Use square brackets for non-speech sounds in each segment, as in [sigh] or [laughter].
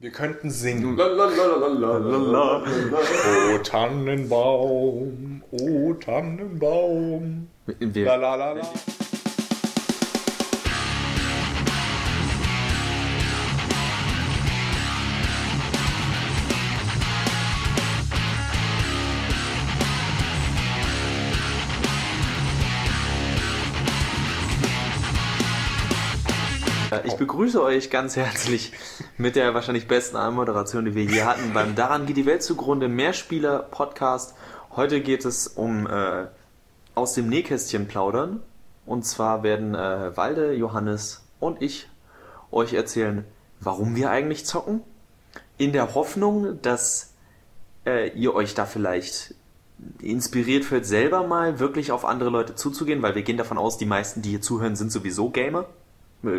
Wir könnten singen. Oh Tannenbaum, oh Tannenbaum. Wir, begrüße euch ganz herzlich mit der wahrscheinlich besten Anmoderation, die wir je hatten beim Daran geht die Welt zugrunde Mehrspieler-Podcast. Heute geht es um äh, aus dem Nähkästchen plaudern. Und zwar werden äh, Walde, Johannes und ich euch erzählen, warum wir eigentlich zocken. In der Hoffnung, dass äh, ihr euch da vielleicht inspiriert fühlt, selber mal wirklich auf andere Leute zuzugehen, weil wir gehen davon aus, die meisten, die hier zuhören, sind sowieso Gamer.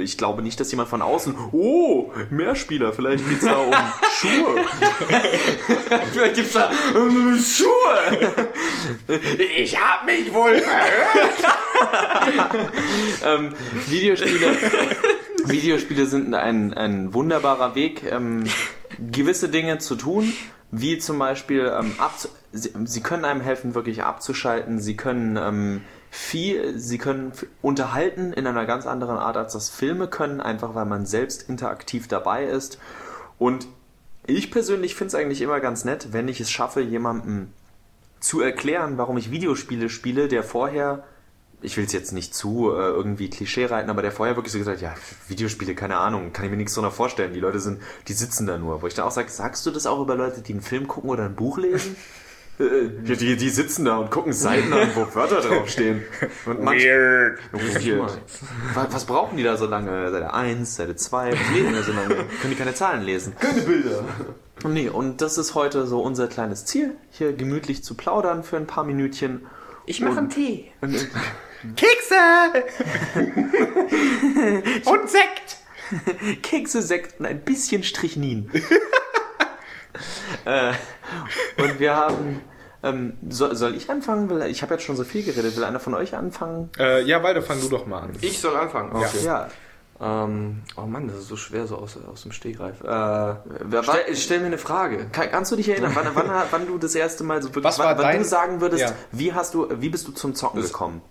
Ich glaube nicht, dass jemand von außen, oh, Mehrspieler, vielleicht geht's da um [laughs] Schuhe. [laughs] vielleicht gibt's da um Schuhe. Ich hab mich wohl verhört. [laughs] ähm, Videospiele, Videospiele sind ein, ein wunderbarer Weg, ähm, gewisse Dinge zu tun, wie zum Beispiel ähm, sie, sie können einem helfen, wirklich abzuschalten. Sie können ähm, viel, sie können unterhalten in einer ganz anderen Art, als das Filme können, einfach weil man selbst interaktiv dabei ist. Und ich persönlich finde es eigentlich immer ganz nett, wenn ich es schaffe, jemandem zu erklären, warum ich Videospiele spiele, der vorher, ich will es jetzt nicht zu äh, irgendwie Klischee reiten, aber der vorher wirklich so gesagt hat, ja, Videospiele, keine Ahnung, kann ich mir nichts drunter vorstellen. Die Leute sind, die sitzen da nur. Wo ich dann auch sage, sagst du das auch über Leute, die einen Film gucken oder ein Buch lesen? [laughs] Die, die, die sitzen da und gucken Seiten an, wo Wörter draufstehen. Und manch, Weird. Weird. Was, brauchen die da so lange? Seite 1, Seite 2, was lesen die so lange? [laughs] Können die keine Zahlen lesen? Keine Bilder. Nee, und das ist heute so unser kleines Ziel, hier gemütlich zu plaudern für ein paar Minütchen. Ich mache einen Tee. Und, Kekse! [laughs] Und Sekt! Kekse, Sekt und ein bisschen Strichnin. [laughs] äh, und wir haben. Ähm, soll, soll ich anfangen? Will, ich habe jetzt schon so viel geredet. Will einer von euch anfangen? Äh, ja, Walde, fang du doch mal an. Ich soll anfangen. Okay. Ja. Ähm, oh Mann, das ist so schwer so aus, aus dem Stegreif. Äh, stell, stell mir eine Frage. kann, kannst du dich erinnern, wann, wann, [laughs] wann du das erste Mal so wirklich, wann, wann du sagen würdest, Ja. wie hast du, wie bist du zum Zocken Das- gekommen?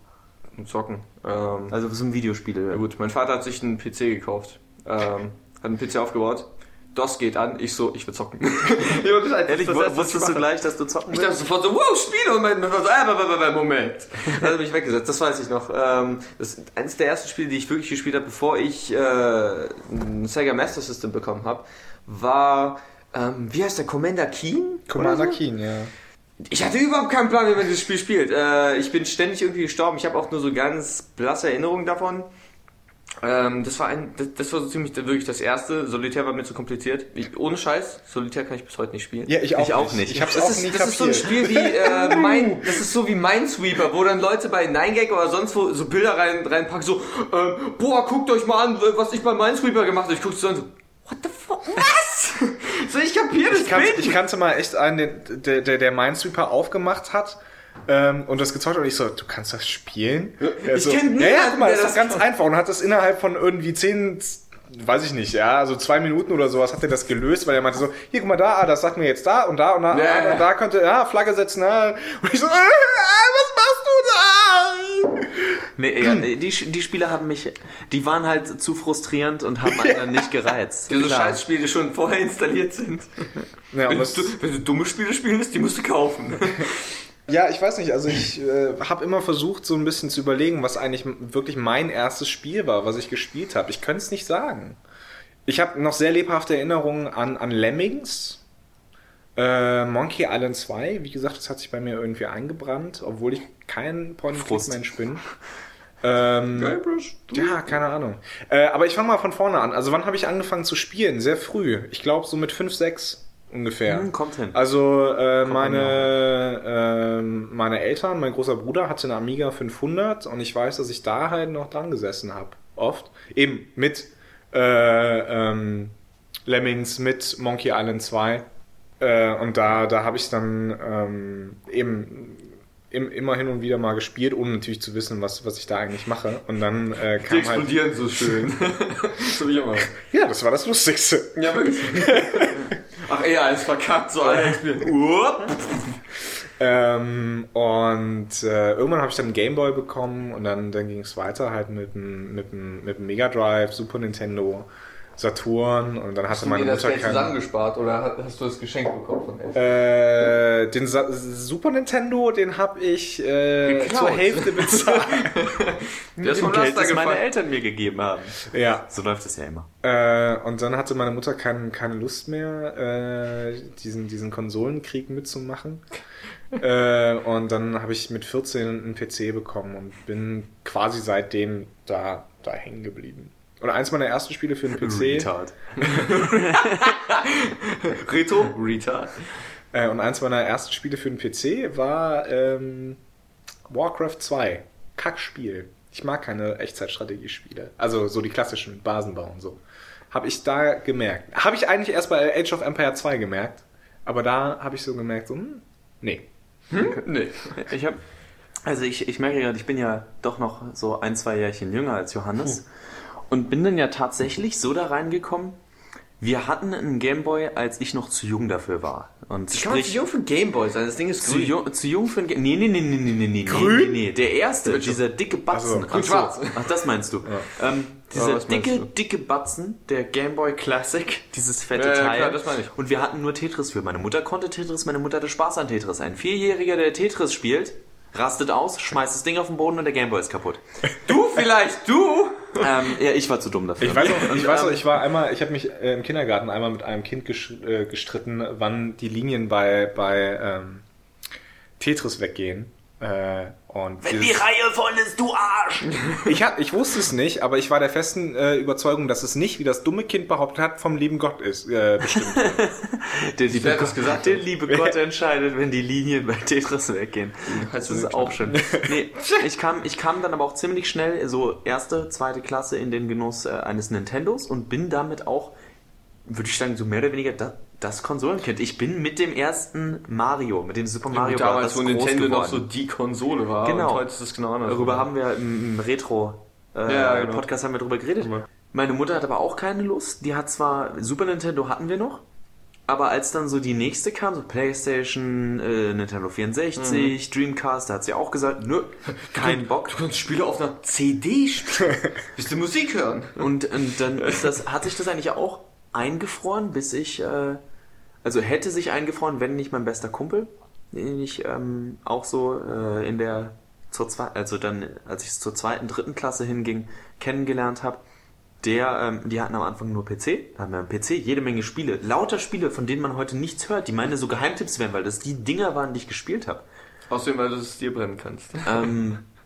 Zocken. Ähm, Also zum Videospiele. ja gut, mein Vater hat sich einen PC gekauft. Ähm, hat einen PC aufgebaut. DOS geht an, ich so, ich will zocken. [laughs] das Ehrlich, das wusstest du gleich, dass du zocken Ich dachte willst? sofort so, wow, Spiele und mein, mein Vater so, äh, äh, äh, Moment. Dann [laughs] hat er mich weggesetzt, das weiß ich noch. Ähm, das ist eines der ersten Spiele, die ich wirklich gespielt habe, bevor ich äh, ein Sega Master System bekommen habe, war, ähm, wie heißt der, Commander Keen? Commander so? Keen, ja. Ich hatte überhaupt keinen Plan, wie man dieses Spiel spielt. Äh, ich bin ständig irgendwie gestorben. Ich habe auch nur so ganz blasse Erinnerungen davon. Ähm, das war ein, das, das war so ziemlich wirklich das erste. Solitär war mir zu kompliziert. Ich, ohne Scheiß, Solitär kann ich bis heute nicht spielen. Ja, ich auch, Ich auch nicht. Ich hab's Das auch ist, nie das ist so ein kapiert. Spiel wie äh, [laughs] mein, das ist so wie Minesweeper, wo dann Leute bei 9gag oder sonst wo so Bilder rein, reinpacken, so, ähm, boah, guckt euch mal an, was ich bei Minesweeper gemacht habe. Ich guck so an, so, what the fuck, was? [laughs] so, ich kapier das Ich kannte, Bild ich kannte mal echt einen, den- der, der, der Minesweeper aufgemacht hat ähm, und das gezockt hat und ich so, du kannst das spielen? Er ich so, kenn Ja, ja, niemanden, guck mal, der das ist das ganz kann. einfach und hat das innerhalb von irgendwie zehn, weiß ich nicht, ja, also zwei Minuten oder sowas hat er das gelöst, weil er meinte so, hier, guck mal da, ah, das sagt mir jetzt da und da und da, Ja, ah, ja. und da könnte, ja, Flagge setzen, ah. und ich so, [laughs] äh, was machst du da? Nee, ja, nee, die, die Spiele haben mich, die waren halt zu frustrierend und haben [laughs] einen dann nicht gereizt. Diese Klar. Scheißspiele schon vorher installiert sind. Ja, Wenn du, wenn du dumme Spiele spielen willst, die musst du kaufen. [laughs] Ja, ich weiß nicht. Also ich äh, habe immer versucht, so ein bisschen zu überlegen, was eigentlich wirklich mein erstes Spiel war, was ich gespielt habe. Ich könnte es nicht sagen. Ich habe noch sehr lebhafte Erinnerungen an, an Lemmings, äh, Monkey Island 2. Wie gesagt, das hat sich bei mir irgendwie eingebrannt, obwohl ich kein. Point-and-Click-Mensch bin. [laughs] Ähm, ja, keine Ahnung. Äh, aber ich fange mal von vorne an. Also wann habe ich angefangen zu spielen? Sehr früh. Ich glaube so mit 5, 6 ungefähr. Hm, kommt hin. Also äh, meine, ähm, meine Eltern, mein großer Bruder hatte eine Amiga 500 und ich weiß, dass ich da halt noch dran gesessen habe. Oft. Eben mit äh, ähm, Lemmings, mit Monkey Island 2. Äh, und da, da habe ich dann ähm, eben im, immer hin und wieder mal gespielt, ohne natürlich zu wissen, was, was ich da eigentlich mache. Und dann äh, Die kam halt. explodieren so schön. [laughs] [laughs] hab ich immer. Ja, das war das Lustigste. Ja, wirklich. [laughs] Ach, eher als verkackt, so. Uop. [laughs] Ähm, und äh, irgendwann habe ich dann einen Gameboy bekommen und dann, dann ging es weiter halt mit dem, mit, dem, mit dem Mega Drive, Super Nintendo, Saturn und dann hatte Hast du meine dir das Mutter Geld keinen. zusammengespart oder hast du das Geschenk bekommen von Eltern? Äh, den Sa Super Nintendo, den habe ich äh, zur Hälfte bezahlt. [laughs] Der ist vom Geld, das meine. Eltern mir gegeben haben. ja. So läuft es ja immer. Äh, und dann hatte meine Mutter kein, keine Lust mehr, äh, diesen, diesen Konsolenkrieg mitzumachen. äh, und dann habe ich mit 14 einen PC bekommen und bin quasi seitdem da, da hängen geblieben. Und eins meiner ersten Spiele für den PC. Retard. [laughs] Reto? Retard. Äh, und eins meiner ersten Spiele für den PC war ähm, Warcraft 2. Kackspiel. Ich mag keine Echtzeitstrategiespiele. Also so die klassischen mit Basenbau und so. Habe ich da gemerkt. Habe ich eigentlich erst bei Age of Empire 2 gemerkt. Aber da habe ich so gemerkt, so, hm, nee. Nee. Ich habe, also ich, ich merke gerade, ich bin ja doch noch so ein, zwei Jährchen jünger als Johannes und bin dann ja tatsächlich so da reingekommen. Wir hatten einen Gameboy, als ich noch zu jung dafür war. Und Ich kann man zu jung für ein Gameboy sein, das Ding ist zu grün. jung, zu jung für ein Game. Nee, nee, nee, nee, nee, nee, nee, Grün? nee, nee. Der erste, Bitte. dieser dicke Batzen. Ach so, grün-schwarz. Ach, das meinst du. Ähm, dieser Ja, dicke, dicke Batzen, der Gameboy Classic, [laughs] dieses fette Ja, ja, Teil. klar, das meine ich. Und wir hatten nur Tetris für. Meine Mutter konnte Tetris, meine Mutter hatte Spaß an Tetris. Ein Vierjähriger, der Tetris spielt, rastet aus, schmeißt das Ding auf den Boden und der Gameboy ist kaputt. Du vielleicht, du? ähm, ja, ich war zu dumm dafür. Ich weiß auch, ich weiß auch, ähm, ich war einmal, ich habe mich äh, im Kindergarten einmal mit einem Kind äh, gestritten, wann die Linien bei, bei ähm, Tetris weggehen. Äh, und Wenn die Reihe voll ist, du Arsch! [laughs] ich, hab, ich wusste es nicht, aber ich war der festen äh, Überzeugung, dass es nicht, wie das dumme Kind behauptet hat, vom lieben Gott ist äh, bestimmt. [laughs] Der liebe, Gott, gesagt? der liebe Gott entscheidet, wenn die Linien bei Tetris weggehen. Das ist auch schön. Nee, ich kam, ich kam dann aber auch ziemlich schnell, so erste, zweite Klasse, in den Genuss äh, eines Nintendos und bin damit auch, würde ich sagen, so mehr oder weniger das, das Konsolenkind. Ich bin mit dem ersten Mario, mit dem Super Mario Gut, damals, wo Nintendo noch so geworden. die Konsole war. Genau. Und heute ist es genau anders. Darüber haben wir im, im Retro äh, Ja, genau. Haben wir drüber geredet. Ja. Meine Mutter hat aber auch keine Lust. Die hat zwar Super Nintendo hatten wir noch, aber als dann so die nächste kam, so PlayStation, äh, Nintendo 64, Dreamcast, da hat sie auch gesagt, nö, [laughs] kein Bock. Du kannst Spiele auf einer CD spielen. [laughs] Willst du Musik hören? Und, und dann ist das, hat sich das eigentlich auch eingefroren, bis ich, äh, also hätte sich eingefroren, wenn nicht mein bester Kumpel, den ich ähm, auch so äh, in der, zur zwei, also dann, als ich zur zweiten, dritten Klasse hinging, kennengelernt habe. Der, ähm, die hatten am Anfang nur PC, da haben wir am PC jede Menge Spiele, lauter Spiele, von denen man heute nichts hört, die meine so Geheimtipps wären, weil das die Dinger waren, die ich gespielt habe. Außerdem, weil du es dir brennen kannst. Ähm, [laughs]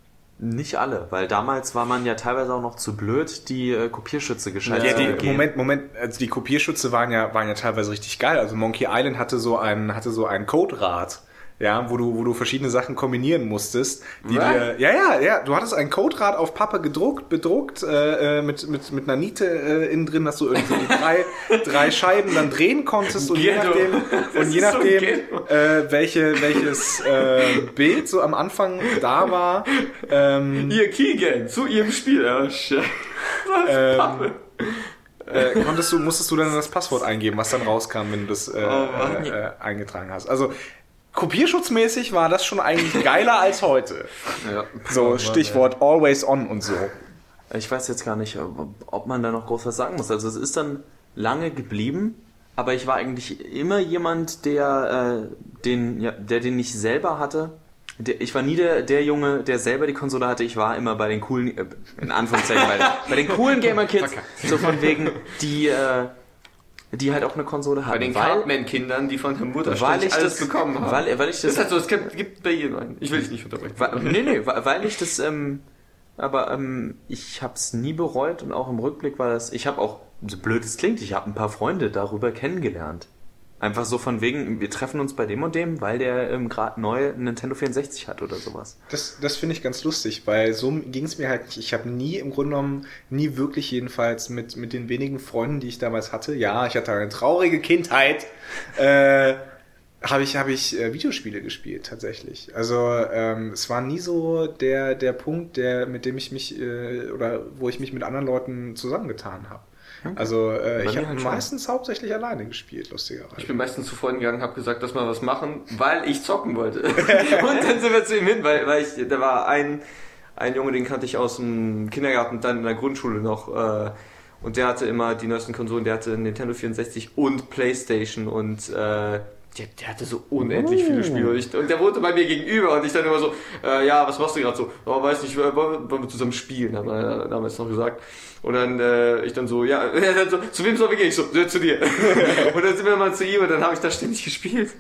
nicht alle, weil damals war man ja teilweise auch noch zu blöd, die äh, Kopierschütze geschaltet Ja, zu die. Moment, Moment, also die Kopierschütze waren ja, waren ja teilweise richtig geil. Also Monkey Island hatte so ein, hatte so ein Coderad. Ja, wo du, wo du verschiedene Sachen kombinieren musstest. Die Was? dir, ja, ja, ja. Du hattest ein Coderad auf Pappe gedruckt, bedruckt, äh, äh, mit, mit, mit einer Niete äh, innen drin, dass du irgendwie die drei, [laughs] drei Scheiben dann drehen konntest und je Ghetto. nachdem, und je so nachdem Ghetto. äh, welche, welches äh, Bild so am Anfang da war, ähm, Hier, Keegan, zu ihrem Spiel. Ja, shit. ähm, äh, konntest du, musstest du dann das Passwort eingeben, was dann rauskam, wenn du das äh, Mann. äh, äh, eingetragen hast. Also kopierschutzmäßig war das schon eigentlich geiler als heute. Ja. So Stichwort always on und so. Ich weiß jetzt gar nicht, ob man da noch groß was sagen muss. Also es ist dann lange geblieben, aber ich war eigentlich immer jemand, der äh, den, ja, der den nicht selber hatte. Der, ich war nie der, der Junge, der selber die Konsole hatte. Ich war immer bei den coolen, äh, in Anführungszeichen, bei, den- bei den coolen [laughs] Gamer Kids. So von wegen, die, äh, die halt auch eine Konsole hatten. Bei den weil, Cartman-Kindern, die von der Mutter weil ich alles das bekommen haben. Weil, weil ich das das ist halt so, es gibt, gibt bei jedem einen. Ich will dich nicht unterbrechen. Wa- Nee, nee, weil ich das, ähm, aber ähm, ich hab's nie bereut und auch im Rückblick war das, ich habe auch, so blöd es klingt, ich habe ein paar Freunde darüber kennengelernt. Einfach so von wegen, wir treffen uns bei dem und dem, weil der ähm, gerade neu Nintendo 64 hat oder sowas. Das, das finde ich ganz lustig, weil so ging es mir halt nicht. Ich habe nie, im Grunde genommen, nie wirklich jedenfalls mit, mit den wenigen Freunden, die ich damals hatte, ja, ich hatte eine traurige Kindheit, äh, habe ich, hab ich äh, Videospiele gespielt, tatsächlich. Also ähm, es war nie so der, der Punkt, der, mit dem ich mich, äh, oder wo ich mich mit anderen Leuten zusammengetan habe. Also äh, ich habe halt schon. meistens hauptsächlich alleine gespielt, lustigerweise. Ich bin meistens zu Freunden gegangen, habe gesagt, lass mal was machen, weil ich zocken wollte. [laughs] und dann sind wir zu ihm hin, weil, weil ich, da war ein, ein Junge, den kannte ich aus dem Kindergarten, dann in der Grundschule noch. Äh, und der hatte immer die neuesten Konsolen, der hatte Nintendo 64 und Playstation und äh, der, der hatte so unendlich viele Spiele. Und, ich, und der wohnte bei mir gegenüber und ich dann immer so, äh, ja, was machst du gerade so? Oh, weiß nicht, wollen wir, wollen wir zusammen spielen, haben wir damals noch gesagt. Und dann äh, ich dann so, ja, [laughs] dann so, zu wem sollen wir gehen? Ich so, ja, zu dir. [laughs] und dann sind wir mal zu ihm und dann habe ich da ständig gespielt.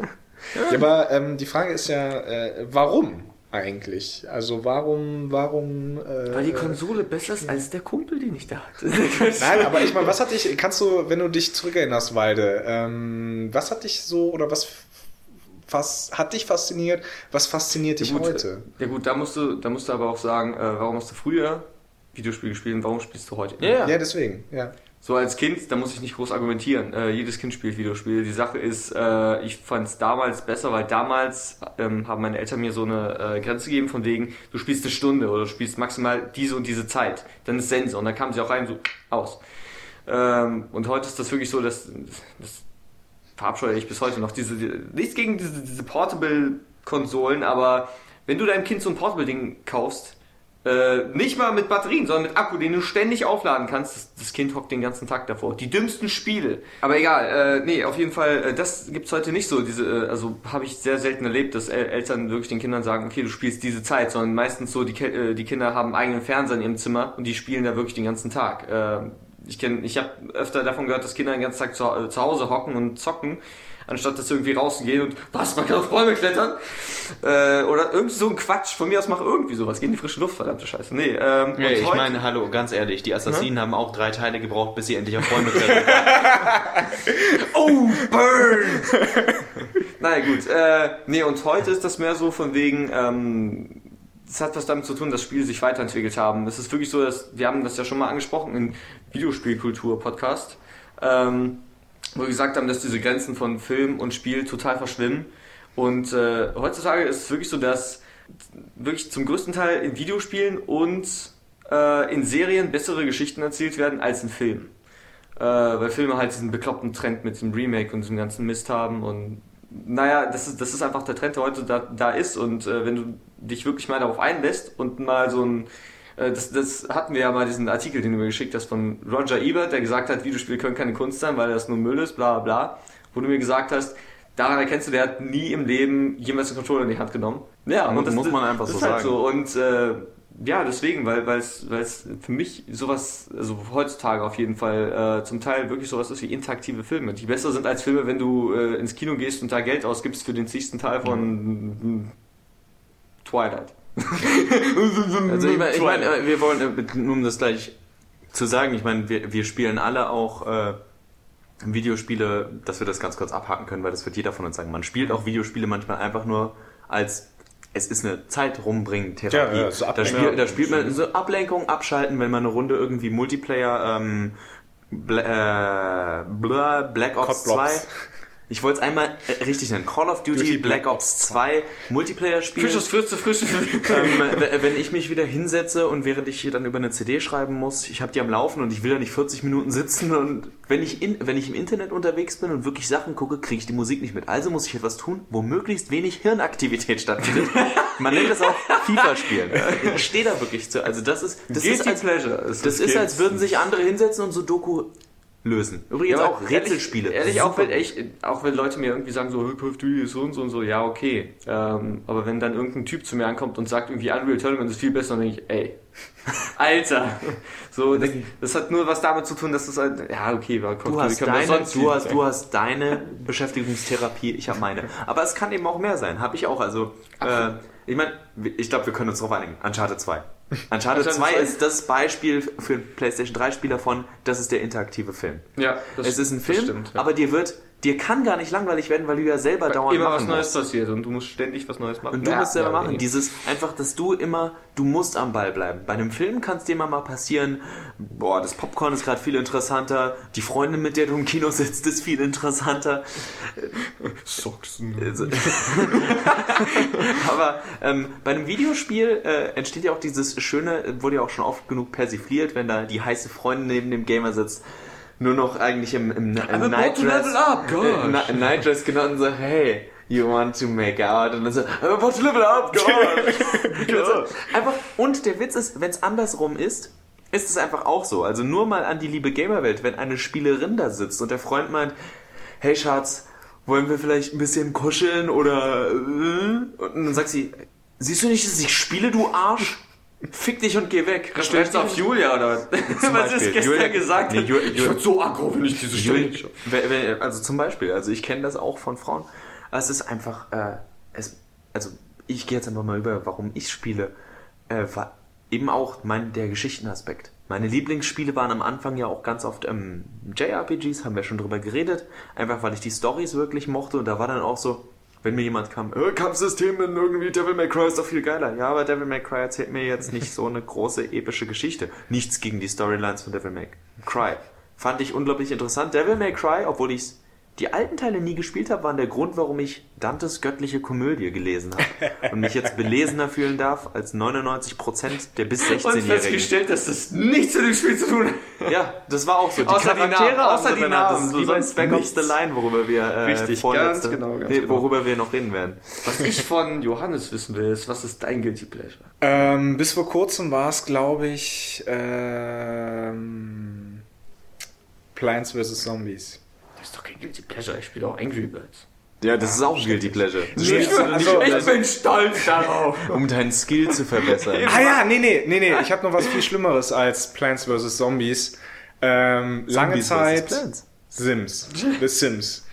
Ja, aber ähm, die Frage ist ja, äh, warum eigentlich? Also warum, warum... Äh, Weil die Konsole besser ist als der Kumpel, den ich da hatte. [laughs] Nein, aber ich meine, was hat dich, kannst du, wenn du dich zurückerinnerst, Walde, ähm, was hat dich so, oder was, was hat dich fasziniert, was fasziniert dich Ja, gut, heute? Ja gut, da musst du, da musst du aber auch sagen, äh, warum hast du früher Videospiele gespielt und warum spielst du heute? Ja, Ja, deswegen, ja. So als Kind, da muss ich nicht groß argumentieren. Äh, jedes Kind spielt Videospiele. Die Sache ist, äh, ich fand es damals besser, weil damals ähm, haben meine Eltern mir so eine äh, Grenze gegeben von wegen, du spielst eine Stunde oder du spielst maximal diese und diese Zeit. Dann ist Sense und dann kamen sie auch rein so aus. Ähm, und heute ist das wirklich so, dass das verabscheue ich bis heute noch. Diese, die, nichts gegen diese, diese Portable-Konsolen, aber wenn du deinem Kind so ein Portable-Ding kaufst, äh, nicht mal mit Batterien, sondern mit Akku, den du ständig aufladen kannst. Das, das Kind hockt den ganzen Tag davor. Die dümmsten Spiele. Aber egal, äh, nee, auf jeden Fall, äh, das gibt's heute nicht so. Diese, äh, also habe ich sehr selten erlebt, dass El Eltern wirklich den Kindern sagen, okay, du spielst diese Zeit, sondern meistens so, die, äh, die Kinder haben eigenen Fernseher in ihrem Zimmer und die spielen da wirklich den ganzen Tag. Äh, ich kenn, ich habe öfter davon gehört, dass Kinder den ganzen Tag zu, äh, zu Hause hocken und zocken, anstatt dass irgendwie rausgehen und was, man kann auf Bäume klettern? Äh, oder irgendwie so ein Quatsch. Von mir aus mach irgendwie sowas. Geh in die frische Luft, verdammte Scheiße. Nee, ähm, und ich heute- meine, hallo, ganz ehrlich, die Assassinen haben auch drei Teile gebraucht, bis sie endlich auf Bäume klettern. [laughs] Oh, burn! naja, gut. Äh, nee, und heute ist das mehr so von wegen, ähm, das hat was damit zu tun, dass Spiele sich weiterentwickelt haben. Es ist wirklich so, dass, wir haben das ja schon mal angesprochen im Videospielkultur-Podcast, ähm, wo wir gesagt haben, dass diese Grenzen von Film und Spiel total verschwimmen. Und äh, heutzutage ist es wirklich so, dass wirklich zum größten Teil in Videospielen und äh, in Serien bessere Geschichten erzählt werden als in Filmen. Äh, weil Filme halt diesen bekloppten Trend mit dem Remake und diesem ganzen Mist haben und naja, das ist, das ist einfach der Trend, der heute da, da ist und äh, wenn du dich wirklich mal darauf einlässt und mal so ein das, das hatten wir ja mal diesen Artikel, den du mir geschickt hast von Roger Ebert, der gesagt hat, Videospiele können keine Kunst sein, weil das nur Müll ist, bla bla, wo du mir gesagt hast, daran erkennst du, der hat nie im Leben jemals einen Controller in die Hand genommen. Ja, Mu- muss man einfach das so ist halt sagen. so und äh, ja, deswegen, weil es weil es für mich sowas, also heutzutage auf jeden Fall äh, zum Teil wirklich sowas ist wie interaktive Filme, die besser sind als Filme, wenn du äh, ins Kino gehst und da Geld ausgibst für den zigsten Teil von mm, Twilight. [laughs] Also ich meine, ich mein, äh, wir wollen, äh, nur um das gleich zu sagen, ich meine, wir, wir spielen alle auch äh, Videospiele, dass wir das ganz kurz abhaken können, weil das wird jeder von uns sagen. Man spielt auch Videospiele manchmal einfach nur als es ist eine Zeit rumbringen Therapie. Ja, ja, so da, spielt, da spielt man so Ablenkung, abschalten, wenn man eine Runde irgendwie Multiplayer ähm, Bla, äh, Bla, Black Ops Cod 2 Blobs. Ich wollte es einmal äh, richtig nennen. Call of Duty, Duty Black Black Ops 2 Multiplayer spielen Frisches Fürze, frische ähm, wenn ich mich wieder hinsetze und während ich hier dann über eine CD schreiben muss, ich habe die am Laufen und ich will da nicht 40 Minuten sitzen und wenn ich, in, wenn ich im Internet unterwegs bin und wirklich Sachen gucke, kriege ich die Musik nicht mit. Also muss ich etwas tun, wo möglichst wenig Hirnaktivität stattfindet. [laughs] Man nennt das auch FIFA spielen. Ich stehe da wirklich zu. Also das ist, das ist als, Pleasure. das ist, als würden sich andere hinsetzen und so Doku lösen. Übrigens Ja, auch Rätselspiele. Ehrlich, ehrlich auch, wenn, ich, auch wenn Leute mir irgendwie sagen, so, Call of Duty ist so und so und so, ja, okay. Ähm, aber wenn dann irgendein Typ zu mir ankommt und sagt, irgendwie Unreal Tournament ist viel besser, dann denke ich, ey, [laughs] Alter. So, das, das hat nur was damit zu tun, dass das halt, ja, okay, war Call Du of Duty hast, deine, sonst du, hast, du hast deine [laughs] Beschäftigungstherapie, ich habe meine. Aber es kann eben auch mehr sein. Habe ich auch. Also, äh, ich meine, ich glaube, wir können uns darauf einigen. Uncharted 2. Uncharted Uncharted 2 2? ist das Beispiel für PlayStation 3-Spieler von, das ist der interaktive Film. Ja, das, es ist ein Film, stimmt, ja. aber dir wird dir kann gar nicht langweilig werden, weil du ja selber dauernd Immer was machen Neues musst. passiert und du musst ständig was Neues machen. Und du Ja, musst selber ja, machen. nee. Dieses einfach, dass du immer, du musst am Ball bleiben. Bei einem Film kann es dir immer mal passieren, boah, das Popcorn ist gerade viel interessanter, die Freundin, mit der du im Kino sitzt, ist viel interessanter. Soxen. Also- [laughs] Aber ähm, bei einem Videospiel äh, entsteht ja auch dieses schöne, wurde ja auch schon oft genug persifliert, wenn da die heiße Freundin neben dem Gamer sitzt, nur noch eigentlich im, im, im I'm about to Nightdress, level up, äh, Nightdress genau und so, hey, you want to make out? Und dann so, I'm about to level up. [laughs] Also, einfach, und der Witz ist, wenn es andersrum ist, ist es einfach auch so. Also nur mal an die liebe Gamerwelt, wenn eine Spielerin da sitzt und der Freund meint, hey Schatz, wollen wir vielleicht ein bisschen kuscheln oder äh? und dann sagt sie, siehst du nicht, dass ich spiele, du Arsch? Fick dich und geh weg. Du auf Julia oder was? [laughs] Ist gestern Julia- gesagt? Nee, hat? Ju- ich Ju- werd so aggro, wenn ich diese Stelle Also zum Beispiel, also ich kenne das auch von Frauen. Es ist einfach, äh, es, also ich gehe jetzt einfach mal über, warum ich spiele, äh, war eben auch mein, der Geschichtenaspekt. Meine Lieblingsspiele waren am Anfang ja auch ganz oft ähm, JRPGs, haben wir schon drüber geredet, einfach weil ich die Stories wirklich mochte und da war dann auch so, wenn mir jemand kam, äh, Kampfsystem in irgendwie Devil May Cry ist doch viel geiler. Ja, aber Devil May Cry erzählt mir jetzt nicht so eine große epische Geschichte. Nichts gegen die Storylines von Devil May Cry. Fand ich unglaublich interessant. Devil May Cry, obwohl ich die alten Teile nie gespielt habe, waren der Grund, warum ich Dantes göttliche Komödie gelesen habe und mich jetzt belesener fühlen darf als 99% der bis Und 16-Jährigen. festgestellt, dass das nichts mit dem Spiel zu tun hat. Ja, das war auch so. Die Außer die Charaktere Namen, haben außer die benannt. Das Namen, ist wie bei sonst Ops nichts. The Line, worüber wir äh, Richtig, vorletzte- ganz genau, ganz nee, genau. worüber wir noch reden werden. Was ich von Johannes wissen will, ist, was ist dein Guilty Pleasure? Ähm, bis vor kurzem war es, glaube ich, ähm, Plants vs. Zombies. Das ist doch kein Guilty Pleasure, ich spiele auch Angry Birds. Ja, das ist auch ein Guilty Pleasure. Nee, also, ich bin stolz darauf. um deinen Skill zu verbessern. [laughs] ah ja, nee, nee, nee, nee. Ich habe noch was viel Schlimmeres als Plants vs. Zombies. Ähm, lange Zombies Zeit vs. Plants. Sims. The Sims.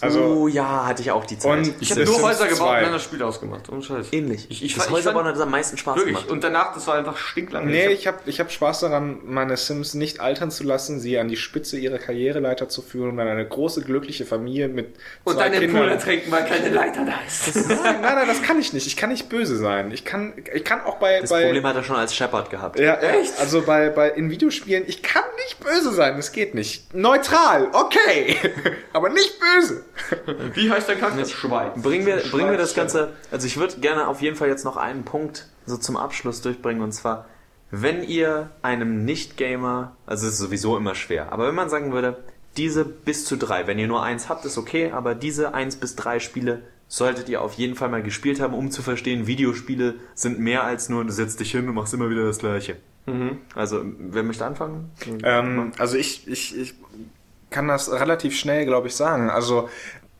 Also, oh ja, hatte ich auch die Zeit. Und Ich habe nur Sims Häuser gebaut 2. und dann das Spiel ausgemacht. Ohne Scheiß. Ähnlich. Ich, ich, das ich Häuserbauen fand- hat am meisten Spaß Wirklich. gemacht. Und danach, das war einfach stinklang. Nee, Ich habe ich hab Spaß daran, meine Sims nicht altern zu lassen, sie an die Spitze ihrer Karriereleiter zu führen und dann eine große, glückliche Familie mit und zwei dann den Kindern. Pool ertränken, weil keine Leiter da ist. Nein, nein, nein, das kann ich nicht. Ich kann nicht böse sein. Ich kann, ich kann auch bei, Das bei Problem hat er schon als Shepard gehabt. ja, Echt? Also bei, bei in Videospielen, ich kann nicht böse sein. Das geht nicht. Neutral, okay, [laughs] aber nicht böse. [laughs] Wie heißt der Charakter? Schweiz. Bringen wir, bringen wir das Schweiz- Ganze, also ich würde gerne auf jeden Fall jetzt noch einen Punkt so zum Abschluss durchbringen und zwar, wenn ihr einem Nicht-Gamer, also es ist sowieso immer schwer, aber wenn man sagen würde, diese bis zu drei, wenn ihr nur eins habt, ist okay, aber diese eins bis drei Spiele solltet ihr auf jeden Fall mal gespielt haben, um zu verstehen, Videospiele sind mehr als nur, du setzt dich hin und machst immer wieder das Gleiche. Also, wer möchte anfangen? Ähm, also ich, ich, ich kann das relativ schnell, glaube ich, sagen. Also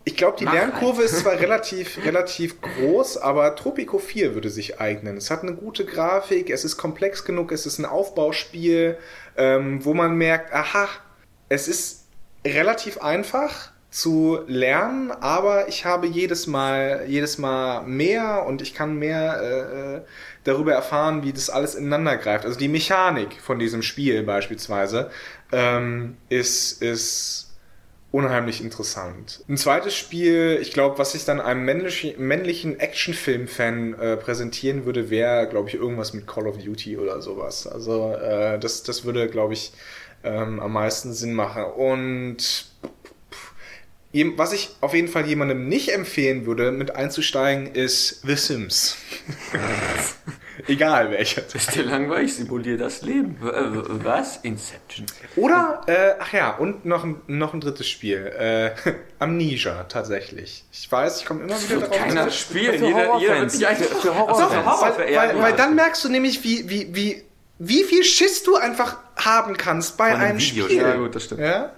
ich glaube, die Mach Lernkurve ist zwar relativ, [laughs] relativ groß, aber Tropico 4 würde sich eignen. Es hat eine gute Grafik, es ist komplex genug, es ist ein Aufbauspiel, ähm, wo man merkt, aha, es ist relativ einfach zu lernen, aber ich habe jedes Mal, jedes Mal mehr und ich kann mehr äh, äh, darüber erfahren, wie das alles ineinander greift. Also die Mechanik von diesem Spiel beispielsweise ähm, ist, ist unheimlich interessant. Ein zweites Spiel, ich glaube, was ich dann einem männlichen, männlichen Actionfilm-Fan äh, präsentieren würde, wäre, glaube ich, irgendwas mit Call of Duty oder sowas. Also äh, das, das würde, glaube ich, ähm, am meisten Sinn machen. Und was ich auf jeden Fall jemandem nicht empfehlen würde, mit einzusteigen, ist The Sims. [laughs] Egal welcher. Ist dir langweilig? Simulier das Leben. Äh, Was? Inception. Oder, äh, ach ja, und noch ein, noch ein drittes Spiel. Äh, [laughs] Amnesia, tatsächlich. Ich weiß, ich komme immer wieder darauf. Keiner spielt. Für Jeder, jeder wird sich einfach Für- Horrorfans. Horror- weil, ja, weil, ja. weil dann merkst du nämlich, wie, wie, wie, wie viel Schiss du einfach haben kannst bei einem einem Video, Spiel. Ja, gut, das stimmt. Ja?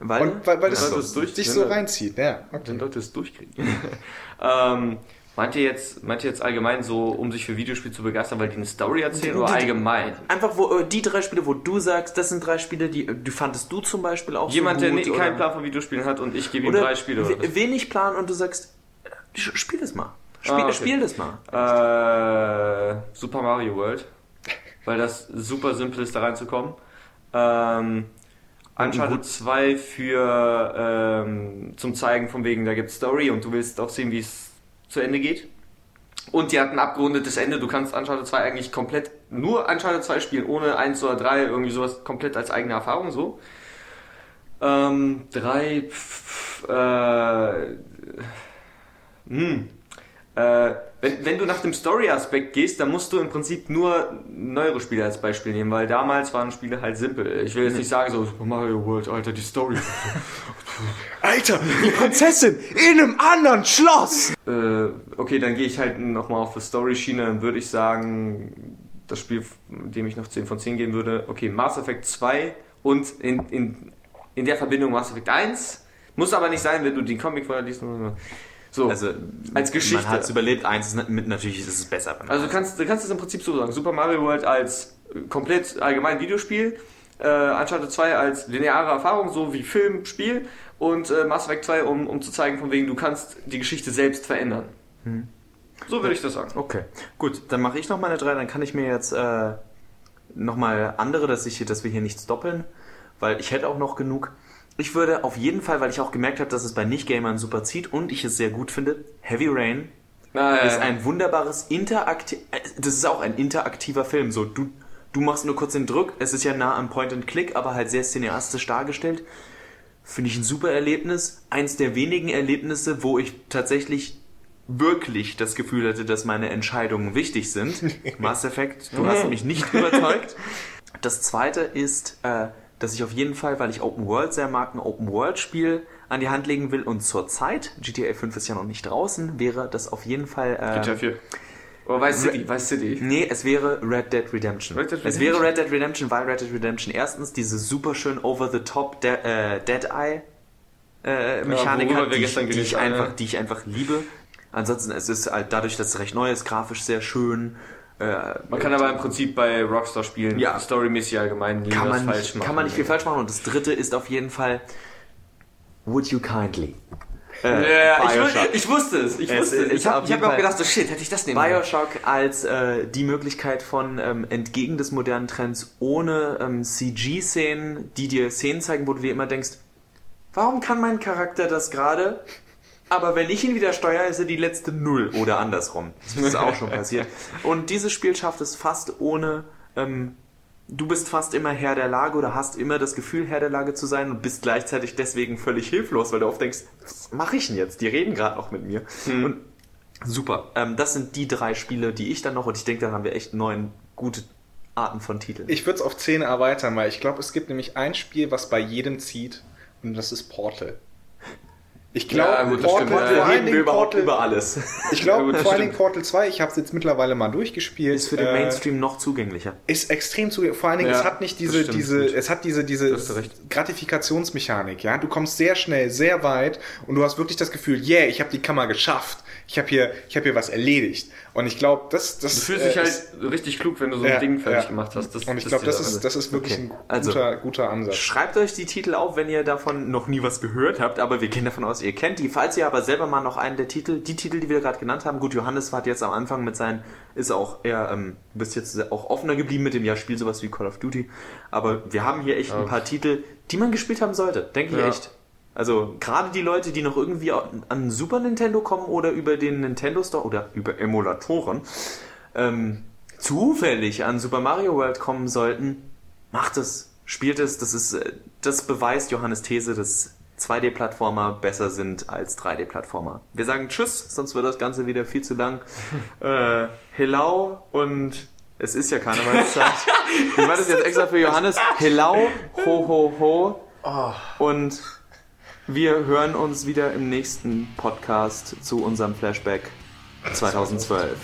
Weil, Und weil, weil das das durch- dich so reinzieht. Ja, okay. Wenn Leute es durchkriegen. [laughs] ähm, meint ihr jetzt, meint ihr jetzt allgemein so, um sich für Videospiele zu begeistern, weil die eine Story erzählen oder allgemein? Einfach wo äh, die drei Spiele, wo du sagst, das sind drei Spiele, die, die fandest du zum Beispiel auch Jemand, so der gut, nicht, oder- keinen Plan von Videospielen hat und ich gebe ihm drei Spiele oder we- wenig Plan und du sagst, äh, spiel das mal. Spiel, Ah, okay. spiel das mal. Äh, Super Mario World. Weil das super simpel ist, da reinzukommen. Ähm, Uncharted 2 für ähm, zum Zeigen von wegen, da gibt's Story und du willst auch sehen, wie es zu Ende geht. Und die hat ein abgerundetes Ende. Du kannst Uncharted 2 eigentlich komplett nur Uncharted 2 spielen, ohne 1 oder 3, irgendwie sowas komplett als eigene Erfahrung so. Ähm, 3, pff, äh, hm. Äh, wenn, wenn du nach dem Story-Aspekt gehst, dann musst du im Prinzip nur neuere Spiele als Beispiel nehmen, weil damals waren Spiele halt simpel. Ich will jetzt nicht sagen so, Super Mario World, Alter, die Story. [laughs] Alter, die Prinzessin in einem anderen Schloss! äh, okay, dann gehe ich halt nochmal auf die Story-Schiene, dann würde ich sagen, das Spiel, dem ich noch 10 von 10 geben würde, okay, Mass Effect 2 und in, in, in der Verbindung Mass Effect 1. Muss aber nicht sein, wenn du den Comic vorher liest. So, Also, als Geschichte. Man hat es überlebt, eins ist mit, natürlich ist es besser. Also du kannst, du kannst es im Prinzip so sagen. Super Mario World als äh, komplett allgemein Videospiel, äh, Uncharted 2 als lineare Erfahrung, so wie Film, Spiel und äh, Mass Effect 2, um, um zu zeigen, von wegen du kannst die Geschichte selbst verändern. So würde ich das sagen. Okay, gut, dann mache ich noch meine drei, dann kann ich mir jetzt äh, nochmal andere, dass, ich, dass wir hier nichts doppeln, weil ich hätte auch noch genug. Ich würde auf jeden Fall, weil ich auch gemerkt habe, dass es bei Nicht-Gamern super zieht und ich es sehr gut finde, Heavy Rain Äh, ist ein wunderbares interaktiv. Das ist auch ein interaktiver Film. So, du, du machst nur kurz den Druck. Es ist ja nah am Point and Click, aber halt sehr cineastisch dargestellt. Finde ich ein super Erlebnis. Eins der wenigen Erlebnisse, wo ich tatsächlich wirklich das Gefühl hatte, dass meine Entscheidungen wichtig sind. [laughs] Mass Effect, du hast mich nicht überzeugt. [laughs] Das zweite ist, äh, dass ich auf jeden Fall, weil ich Open World sehr mag, ein Open World Spiel an die Hand legen will und zur Zeit, GTA 5 ist ja noch nicht draußen, wäre das auf jeden Fall. Äh, GTA 4. Oder Vice City, Vice City. Nee, es wäre Red Dead Redemption. Red Dead Es wäre Red Dead Redemption, weil Red Dead Redemption erstens diese super schön over-the-top De äh, Dead-Eye äh, Mechanik worüber hat, die, ich, die, ich einfach, ja. die ich einfach liebe. Ansonsten, es ist halt dadurch, dass es recht neu ist, grafisch sehr schön. Äh, Man kann aber im Prinzip bei Rockstar spielen, Ja. storymäßig allgemein nie kann was man, falsch nicht, machen. kann man nicht viel falsch machen. Und das dritte ist auf jeden Fall Would You Kindly? Äh, Ja, ich, ich wusste es, ich wusste es. Ich habe hab auch Fall- gedacht, so shit, hätte ich das nehmen sollen. Bioshock als äh, die Möglichkeit von ähm, entgegen des modernen Trends ohne ähm, CG-Szenen, die dir Szenen zeigen, wo du dir immer denkst, warum kann mein Charakter das gerade? Aber wenn ich ihn wieder steuere, ist er die letzte Null oder andersrum. Das ist auch schon passiert. Und dieses Spiel schafft es fast ohne. Ähm, du bist fast immer Herr der Lage oder hast immer das Gefühl, Herr der Lage zu sein und bist gleichzeitig deswegen völlig hilflos, weil du oft denkst, was mache ich denn jetzt? Die reden gerade noch mit mir. Und Super. Ähm, das sind die drei Spiele, die ich dann noch, und ich denke, da haben wir echt neun gute Arten von Titeln. Ich würde es auf 10 erweitern, weil ich glaube, es gibt nämlich ein Spiel, was bei jedem zieht, und das ist Portal. Ich glaube, Ja, gut, Portal, stimmt. vor Äh, allen Dingen Portal, über alles. [laughs] ich Ja, glaube, das vor allen Dingen. Portal 2, ich habe es jetzt mittlerweile mal durchgespielt. Ist für den äh, Mainstream noch zugänglicher. ist extrem zu vor allen Dingen Ja, es hat nicht diese stimmt, diese gut. es hat diese diese. Gratifikationsmechanik ja du kommst sehr schnell sehr weit und du hast wirklich das Gefühl yeah ich habe die Kammer geschafft ich habe hier ich habe hier was erledigt und ich glaube das das Du fühlst äh, dich halt ist, richtig klug, wenn du so Ja, ein Ding fertig ja. gemacht hast. Das, und ich glaube das ist das ist wirklich Okay. ein Also- guter guter Ansatz Schreibt euch die Titel auf, wenn ihr davon noch nie was gehört habt, aber wir gehen davon aus, ihr kennt die. Falls ihr aber selber mal noch einen der Titel, die Titel, die wir gerade genannt haben, gut, Johannes hat jetzt am Anfang mit seinen, ist auch eher, ähm, du bist jetzt auch offener geblieben mit dem Jahr, spiel sowas wie Call of Duty, aber wir haben hier echt ein paar Titel, die man gespielt haben sollte, denke ich Ja. echt. Also gerade die Leute, die noch irgendwie an Super Nintendo kommen oder über den Nintendo Store oder über Emulatoren, ähm, zufällig an Super Mario World kommen sollten, macht es, spielt es. Das ist, äh, das beweist Johannes These, dass 2D-Plattformer besser sind als 3D-Plattformer. Wir sagen Tschüss, sonst wird das Ganze wieder viel zu lang. [laughs] äh, Hello und es ist ja Karnevalszeit. ich mache das jetzt extra für Johannes. Hello, ho ho ho. Und wir hören uns wieder im nächsten Podcast zu unserem Flashback 2012.